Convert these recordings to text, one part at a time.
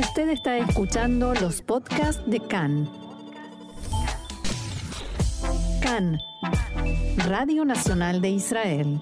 Usted está escuchando los podcasts de CAN. CAN, Radio Nacional de Israel.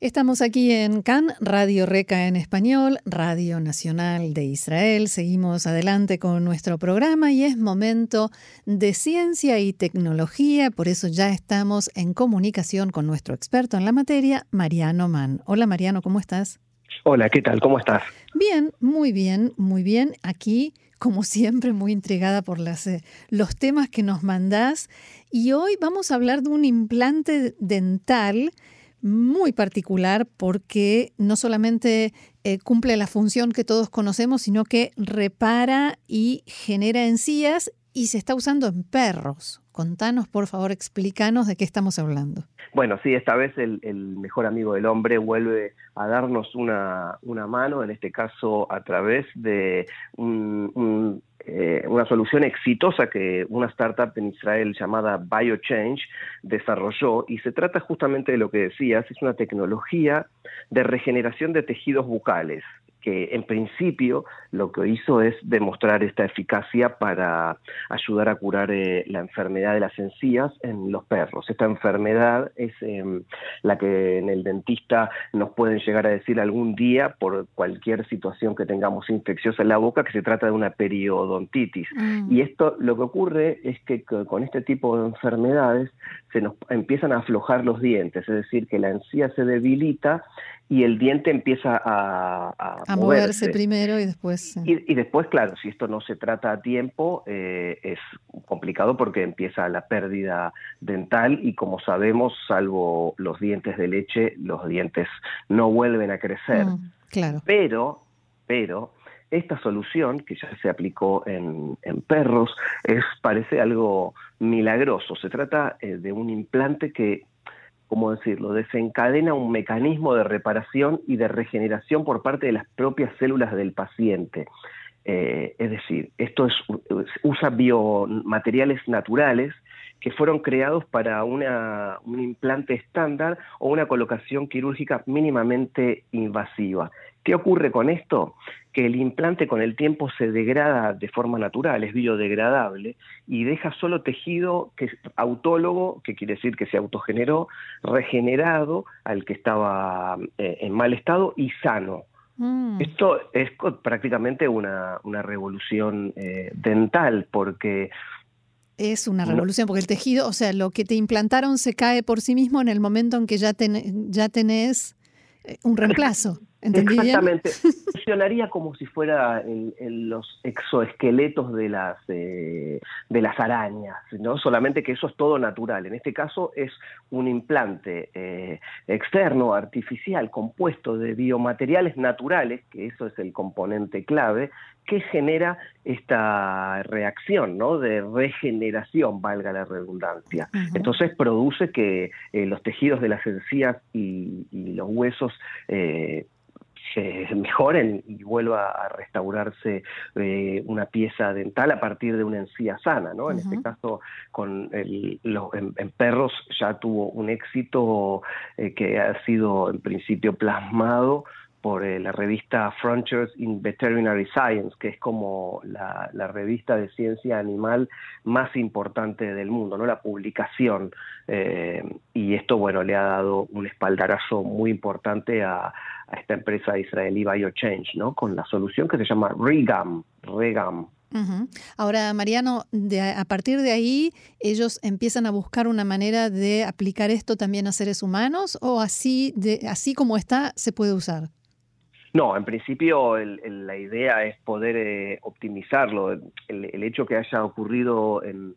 Estamos aquí en CAN, Radio Reca en español, Radio Nacional de Israel. Seguimos adelante con nuestro programa y es momento de ciencia y tecnología, por eso ya estamos en comunicación con nuestro experto en la materia, Mariano Mann. Hola Mariano, ¿cómo estás? Hola, ¿qué tal? ¿Cómo estás? Bien, muy bien, muy bien. Aquí, como siempre, muy intrigada por las, eh, los temas que nos mandás. Y hoy vamos a hablar de un implante dental muy particular porque no solamente eh, cumple la función que todos conocemos, sino que repara y genera encías y se está usando en perros. Contanos, por favor, explícanos de qué estamos hablando. Bueno, sí, esta vez el, mejor amigo del hombre vuelve a darnos una, mano, en este caso a través de eh, una solución exitosa que una startup en Israel llamada BioChange desarrolló y se trata justamente de lo que decías, es una tecnología de regeneración de tejidos bucales que en principio lo que hizo es demostrar esta eficacia para ayudar a curar eh, la enfermedad de las encías en los perros. Esta enfermedad es em, la que en el dentista nos pueden llegar a decir algún día por cualquier situación que tengamos infecciosa en la boca que se trata de una periodontitis. Mm. Y esto lo que ocurre es que con este tipo de enfermedades se nos empiezan a aflojar los dientes, es decir, que la encía se debilita y el diente empieza a, a, moverse. primero y después. Y, después, claro, si esto no se trata a tiempo, eh, es complicado porque empieza la pérdida dental y como sabemos, salvo los dientes de leche, los dientes no vuelven a crecer. Mm, claro. Pero, pero, esta solución, que ya se aplicó en, perros, es, parece algo milagroso. Se trata eh, de un implante que ¿cómo decirlo?, desencadena un mecanismo de reparación y de regeneración por parte de las propias células del paciente. Eh, es decir, esto es, usa biomateriales naturales que fueron creados para una, un implante estándar o una colocación quirúrgica mínimamente invasiva. ¿Qué ocurre con esto? Que el implante con el tiempo se degrada de forma natural, es biodegradable, y deja solo tejido que es autólogo, que quiere decir que se autogeneró, regenerado al que estaba eh, en mal estado y sano. Mm. Esto es prácticamente una, revolución eh, dental, porque es una revolución, porque el tejido, o sea, lo que te implantaron se cae por sí mismo en el momento en que ya, ya tenés eh, un reemplazo. Exactamente. Funcionaría como si fuera los exoesqueletos de las, eh, de las arañas, ¿no? Solamente que eso es todo natural. En este caso es un implante eh, externo, artificial, compuesto de biomateriales naturales, que eso es el componente clave, que genera esta reacción ¿no? de regeneración, valga la redundancia. Entonces produce que eh, los tejidos de las encías y, los huesos eh, se mejoren y vuelva a restaurarse eh, una pieza dental a partir de una encía sana, ¿no? En este caso, con los, en, perros ya tuvo un éxito que ha sido en principio plasmado por eh, la revista Frontiers in Veterinary Science, que es como la, revista de ciencia animal más importante del mundo, ¿no? la publicación. Eh, y esto, bueno, le ha dado un espaldarazo muy importante a, esta empresa israelí BioChange, ¿no? con la solución que se llama REGAM. REGAM. Ahora, Mariano, a partir de ahí, ellos empiezan a buscar una manera de aplicar esto también a seres humanos o así, de, así como está, se puede usar. No, en principio la idea es poder eh, optimizarlo. El, hecho que haya ocurrido en,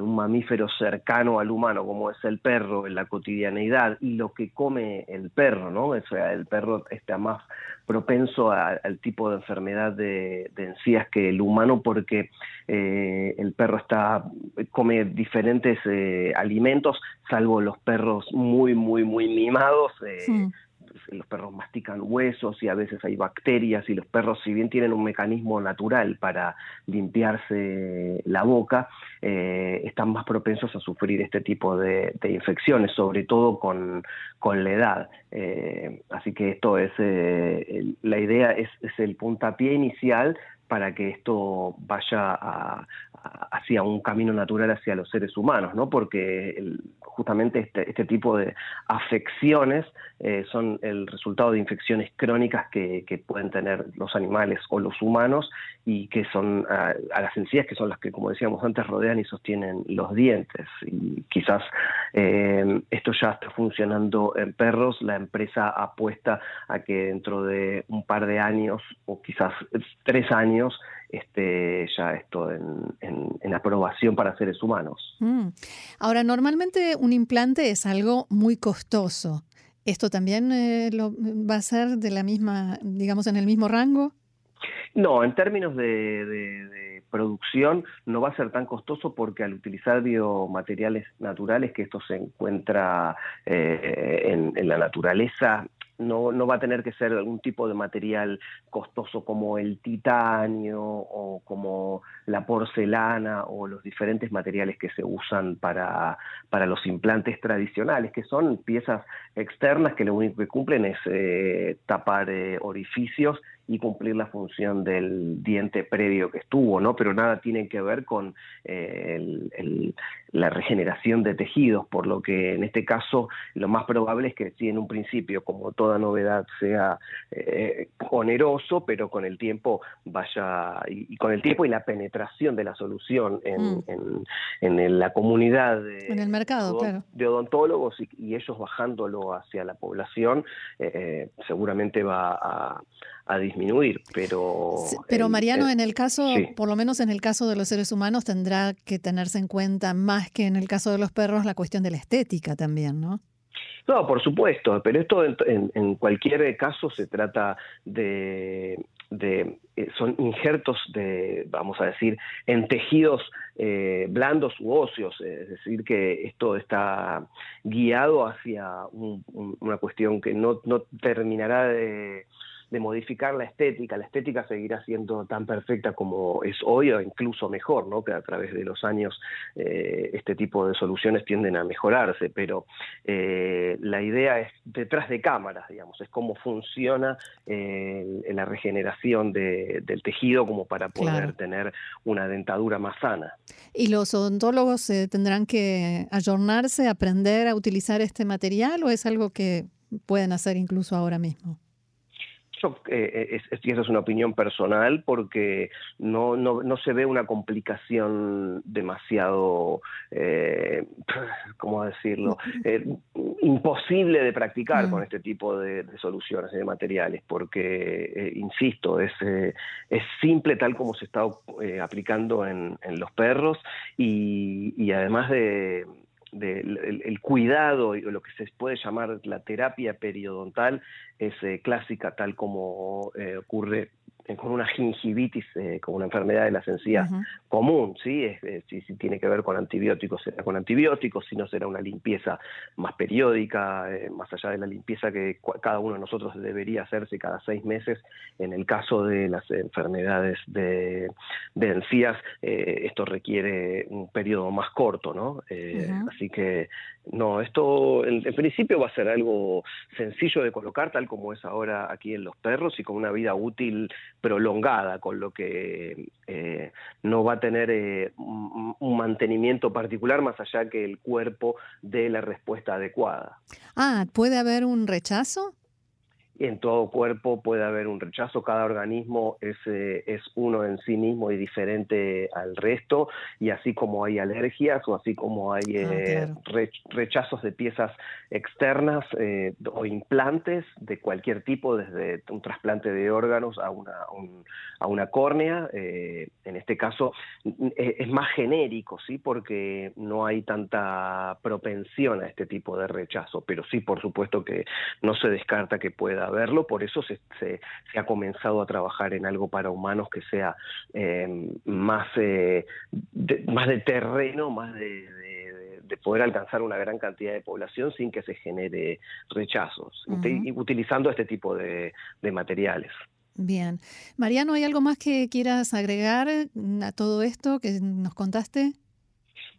un mamífero cercano al humano, como es el perro, en la cotidianeidad, y lo que come el perro, ¿no? O sea, el perro está más propenso al tipo de enfermedad de, encías que el humano porque eh, el perro está come diferentes eh, alimentos, salvo los perros muy, muy, muy mimados los perros mastican huesos y a veces hay bacterias y los perros, si bien tienen un mecanismo natural para limpiarse la boca, eh, están más propensos a sufrir este tipo de, infecciones, sobre todo con, la edad. Eh, así que esto es, la idea es el puntapié inicial para que esto vaya hacia un camino natural hacia los seres humanos, ¿no? Porque justamente este, este, tipo de afecciones eh, son el resultado de infecciones crónicas que, pueden tener los animales o los humanos y que son a, las encías que son las que, como decíamos antes, rodean y sostienen los dientes. Y quizás eh, esto ya está funcionando en perros. La empresa apuesta a que dentro de un par de años o quizás tres años este, ya esto en, aprobación para seres humanos. Mm. Ahora, normalmente un implante es algo muy costoso. ¿Esto también eh, lo, va a ser de la misma, digamos, en el mismo rango? No, en términos de, producción no va a ser tan costoso porque al utilizar biomateriales naturales, que esto se encuentra eh, en, la naturaleza, no, no va a tener que ser algún tipo de material costoso como el titanio o como la porcelana o los diferentes materiales que se usan para, para los implantes tradicionales, que son piezas externas que lo único que cumplen es eh, tapar eh, orificios y cumplir la función del diente previo que estuvo, ¿no? Pero nada tiene que ver con eh, la regeneración de tejidos, por lo que en este caso lo más probable es que si en un principio, como toda novedad, sea eh, oneroso, pero con el tiempo vaya, y, con el tiempo y la penetración de la solución en, mm. en, la comunidad de, en el mercado, de odontólogos y, ellos bajándolo hacia la población, eh, seguramente va a a disminuir, pero... pero Mariano, en el caso, por lo menos en el caso de los seres humanos, tendrá que tenerse en cuenta más que en el caso de los perros la cuestión de la estética también, ¿no? No, por supuesto, pero esto en, cualquier caso se trata de, de, eh, son injertos de, vamos a decir, en tejidos eh, blandos u óseos, es decir, que esto está guiado hacia una cuestión que no, no terminará de de modificar la estética. La estética seguirá siendo tan perfecta como es hoy o incluso mejor, ¿no? que a través de los años eh, este tipo de soluciones tienden a mejorarse, pero eh, la idea es detrás de cámaras, digamos, es cómo funciona eh, la regeneración del tejido como para poder tener una dentadura más sana. ¿Y los odontólogos tendrán que ayornarse, aprender a utilizar este material o es algo que pueden hacer incluso ahora mismo? Eh, es, y esa es una opinión personal, porque no, no, no se ve una complicación demasiado, eh, ¿cómo decirlo?, eh, imposible de practicar con mm. este tipo de, soluciones y de materiales, porque, eh, insisto, es, es simple tal como se está aplicando en, en los perros y, y además de del el, cuidado y lo que se puede llamar la terapia periodontal es eh, clásica tal como eh, ocurre con una gingivitis, eh, con una enfermedad de las encías común, ¿sí? si, tiene que ver con antibióticos, será con antibióticos, si no será una limpieza más periódica, eh, más allá de la limpieza que cada uno de nosotros debería hacerse cada seis meses. En el caso de las enfermedades de, encías, eh, esto requiere un periodo más corto, ¿no? Así que, no, esto en, en principio va a ser algo sencillo de colocar, tal como es ahora aquí en los perros y con una vida útil prolongada, con lo que eh, no va a tener eh, un mantenimiento particular más allá que el cuerpo dé la respuesta adecuada. Ah, ¿puede haber un rechazo? En todo cuerpo puede haber un rechazo, cada organismo es, eh, es uno en sí mismo y diferente al resto, y así como hay alergias o así como hay ah, eh, rechazos de piezas externas eh, o implantes de cualquier tipo, desde un trasplante de órganos a una, a una córnea, en este caso es más genérico, ¿sí? porque no hay tanta propensión a este tipo de rechazo, pero sí, por supuesto que no se descarta que pueda verlo, por eso se, se, ha comenzado a trabajar en algo para humanos que sea eh, más, eh, de, más de terreno, más de, poder alcanzar una gran cantidad de población sin que se genere rechazos, utilizando este tipo de, de materiales. Bien. Mariano, ¿hay algo más que quieras agregar a todo esto que nos contaste?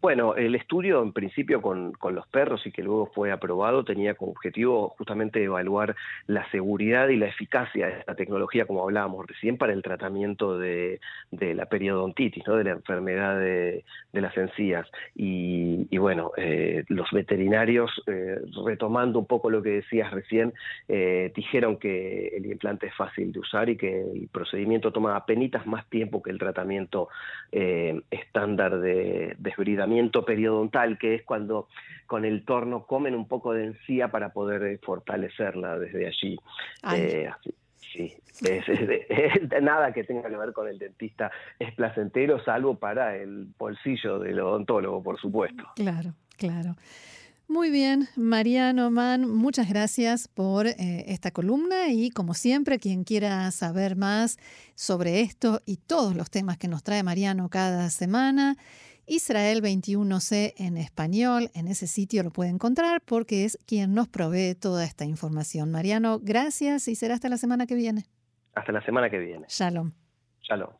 Bueno, el estudio en principio con, los perros y que luego fue aprobado tenía como objetivo justamente evaluar la seguridad y la eficacia de esta tecnología, como hablábamos recién, para el tratamiento de, la periodontitis, ¿no? de la enfermedad de, las encías. Y, bueno, eh, los veterinarios, eh, retomando un poco lo que decías recién, eh, dijeron que el implante es fácil de usar y que el procedimiento toma apenas más tiempo que el tratamiento estándar de desbridamiento periodontal, que es cuando con el torno comen un poco de encía para poder eh, fortalecerla desde allí. Eh, sí, es, nada que tenga que ver con el dentista es placentero, salvo para el bolsillo del odontólogo, por supuesto. Claro, claro. Muy bien, Mariano Man, muchas gracias por eh, esta columna y como siempre, quien quiera saber más sobre esto y todos los temas que nos trae Mariano cada semana, Israel 21C en español, en ese sitio lo puede encontrar porque es quien nos provee toda esta información. Mariano, gracias y será hasta la semana que viene. Hasta la semana que viene. Shalom. Shalom.